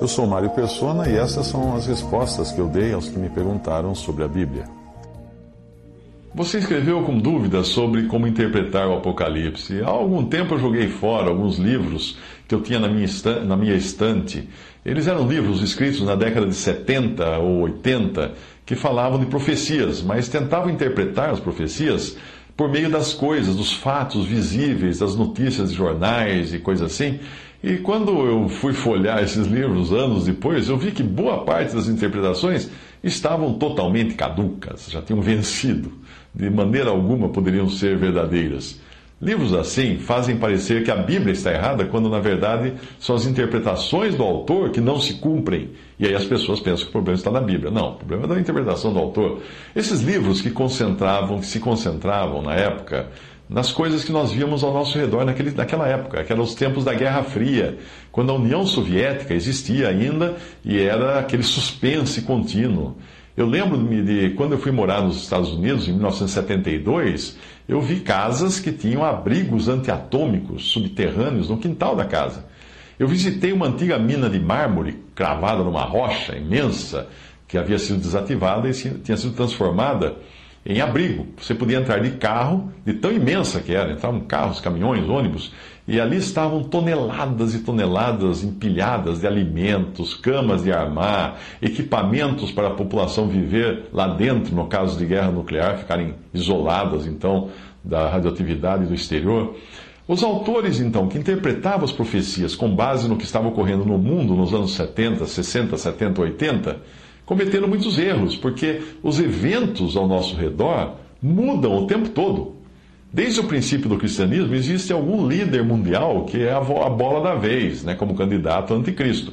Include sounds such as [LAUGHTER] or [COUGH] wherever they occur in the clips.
Eu sou Mário Persona e essas são as respostas que eu dei aos que me perguntaram sobre a Bíblia. Você escreveu com dúvidas sobre como interpretar o Apocalipse. Há algum tempo eu joguei fora alguns livros que eu tinha na minha, estante, na minha estante. Eles eram livros escritos na década de 70 ou 80 que falavam de profecias, mas tentavam interpretar as profecias por meio das coisas, dos fatos visíveis, das notícias de jornais e coisas assim. E quando eu fui folhear esses livros anos depois, eu vi que boa parte das interpretações estavam totalmente caducas, já tinham vencido de maneira alguma poderiam ser verdadeiras. Livros assim fazem parecer que a Bíblia está errada, quando na verdade são as interpretações do autor que não se cumprem. E aí as pessoas pensam que o problema está na Bíblia. Não, o problema é da interpretação do autor. Esses livros que concentravam, que se concentravam na época nas coisas que nós víamos ao nosso redor naquele, naquela época, que eram os tempos da Guerra Fria, quando a União Soviética existia ainda e era aquele suspense contínuo. Eu lembro-me de quando eu fui morar nos Estados Unidos, em 1972, eu vi casas que tinham abrigos antiatômicos subterrâneos no quintal da casa. Eu visitei uma antiga mina de mármore cravada numa rocha imensa que havia sido desativada e tinha sido transformada em abrigo. Você podia entrar de carro, de tão imensa que era, entravam carros, caminhões, ônibus, e ali estavam toneladas e toneladas empilhadas de alimentos, camas de armar, equipamentos para a população viver lá dentro, no caso de guerra nuclear, ficarem isoladas então da radioatividade do exterior. Os autores, então, que interpretavam as profecias com base no que estava ocorrendo no mundo nos anos 70, 60, 70, 80, cometendo muitos erros, porque os eventos ao nosso redor mudam o tempo todo. Desde o princípio do cristianismo, existe algum líder mundial que é a bola da vez, né, como candidato anticristo.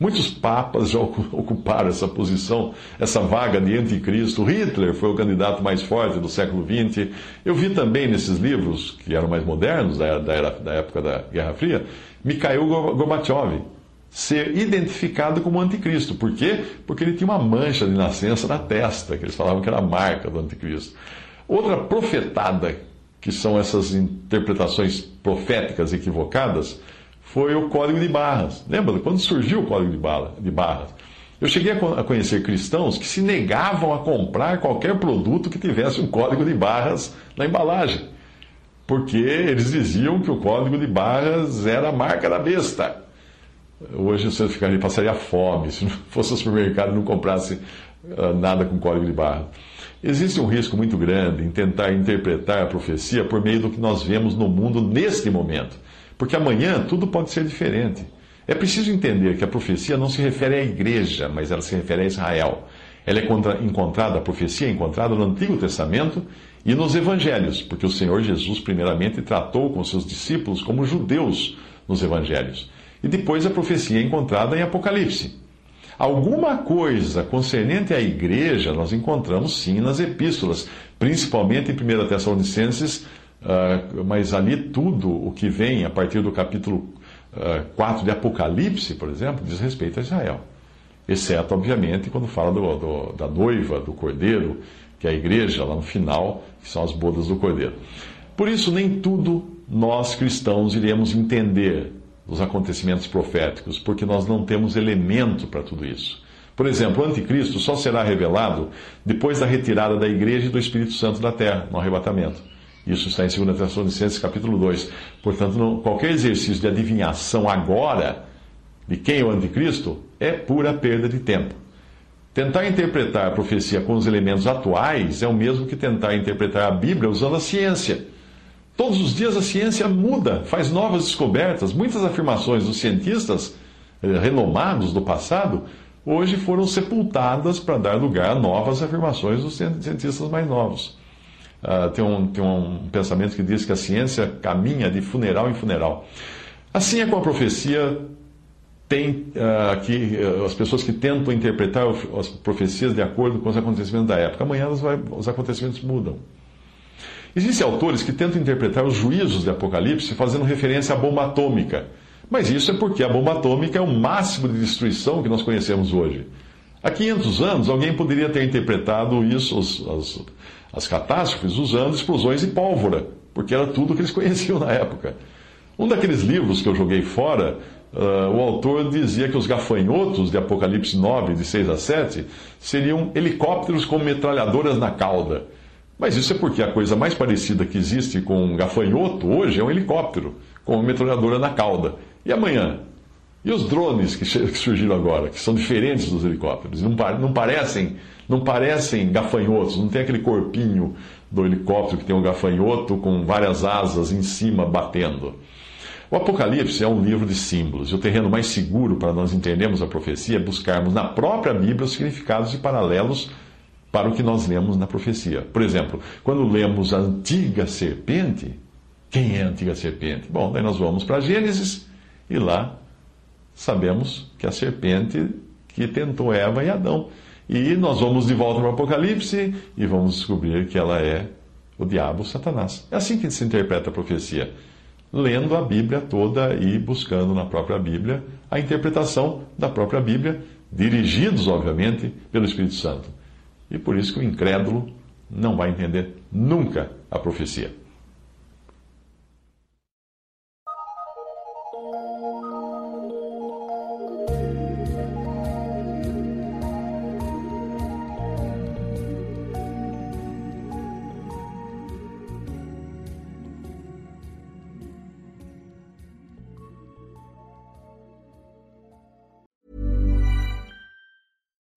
Muitos papas já ocuparam essa posição, essa vaga de anticristo. Hitler foi o candidato mais forte do século XX. Eu vi também nesses livros, que eram mais modernos, da, da, da época da Guerra Fria, Mikhail Gorbachev, ser identificado como anticristo. Por quê? Porque ele tinha uma mancha de nascença na testa, que eles falavam que era a marca do anticristo. Outra profetada, que são essas interpretações proféticas equivocadas, foi o Código de Barras. Lembra quando surgiu o Código de Barras? Eu cheguei a conhecer cristãos que se negavam a comprar qualquer produto que tivesse um código de barras na embalagem, porque eles diziam que o código de barras era a marca da besta. Hoje você ficaria, passaria fome se não [LAUGHS] fosse ao supermercado e não comprasse uh, nada com código de barra. Existe um risco muito grande em tentar interpretar a profecia por meio do que nós vemos no mundo neste momento, porque amanhã tudo pode ser diferente. É preciso entender que a profecia não se refere à igreja, mas ela se refere a Israel. Ela é encontrada, a profecia é encontrada no Antigo Testamento e nos Evangelhos, porque o Senhor Jesus, primeiramente, tratou com seus discípulos como judeus nos Evangelhos. E depois a profecia é encontrada em Apocalipse. Alguma coisa concernente à igreja nós encontramos sim nas epístolas, principalmente em 1 Tessalonicenses, uh, mas ali tudo o que vem a partir do capítulo uh, ah, 4 de Apocalipse, por exemplo, diz respeito a Israel. Exceto, obviamente, quando fala do, do, da noiva, do cordeiro, que é a igreja, lá no final, que são as bodas do cordeiro. Por isso, nem tudo nós cristãos iremos entender dos acontecimentos proféticos, porque nós não temos elemento para tudo isso. Por exemplo, o anticristo só será revelado depois da retirada da igreja e do Espírito Santo da terra, no arrebatamento. Isso está em 2 Tessalonicenses capítulo 2. Portanto, não, qualquer exercício de adivinhação agora de quem é o anticristo é pura perda de tempo. Tentar interpretar a profecia com os elementos atuais é o mesmo que tentar interpretar a Bíblia usando a ciência. Todos os dias a ciência muda, faz novas descobertas. Muitas afirmações dos cientistas eh, renomados do passado hoje foram sepultadas para dar lugar a novas afirmações dos cientistas mais novos. Uh, tem, um, tem um pensamento que diz que a ciência caminha de funeral em funeral. Assim é com a profecia, tem aqui uh, as pessoas que tentam interpretar as profecias de acordo com os acontecimentos da época. Amanhã os acontecimentos mudam. Existem autores que tentam interpretar os juízos de Apocalipse fazendo referência à bomba atômica. Mas isso é porque a bomba atômica é o máximo de destruição que nós conhecemos hoje. Há 500 anos, alguém poderia ter interpretado isso, as, as, catástrofes, usando explosões e pólvora, porque era tudo que eles [LAUGHS] conheciam na época. Um daqueles livros que eu joguei fora, uh, o autor dizia que os gafanhotos de Apocalipse 9, de 6 a 7, seriam helicópteros com metralhadoras na cauda. Mas isso é porque a coisa mais parecida que existe com um gafanhoto hoje é um helicóptero, com uma metralhadora na cauda. E amanhã? E os drones que [LAUGHS] surgiram agora, que são diferentes dos helicópteros, não, não, parecem, não parecem gafanhotos, não tem aquele corpinho do helicóptero que tem um gafanhoto com várias asas em cima batendo. O Apocalipse é um livro de símbolos, e o terreno mais seguro para nós entendermos a profecia é buscarmos na própria Bíblia os significados e paralelos para o que nós lemos na profecia. Por exemplo, quando lemos a antiga serpente, quem é a antiga serpente? Bom, daí nós vamos para Gênesis e lá sabemos que a serpente que tentou Eva e Adão. E nós vamos de volta para o Apocalipse e vamos descobrir que ela é o diabo, Satanás. É assim que se interpreta a profecia. Lendo a Bíblia toda e buscando na própria Bíblia a interpretação da própria Bíblia, dirigidos, obviamente, pelo Espírito Santo. E por isso que o incrédulo não vai entender nunca a profecia.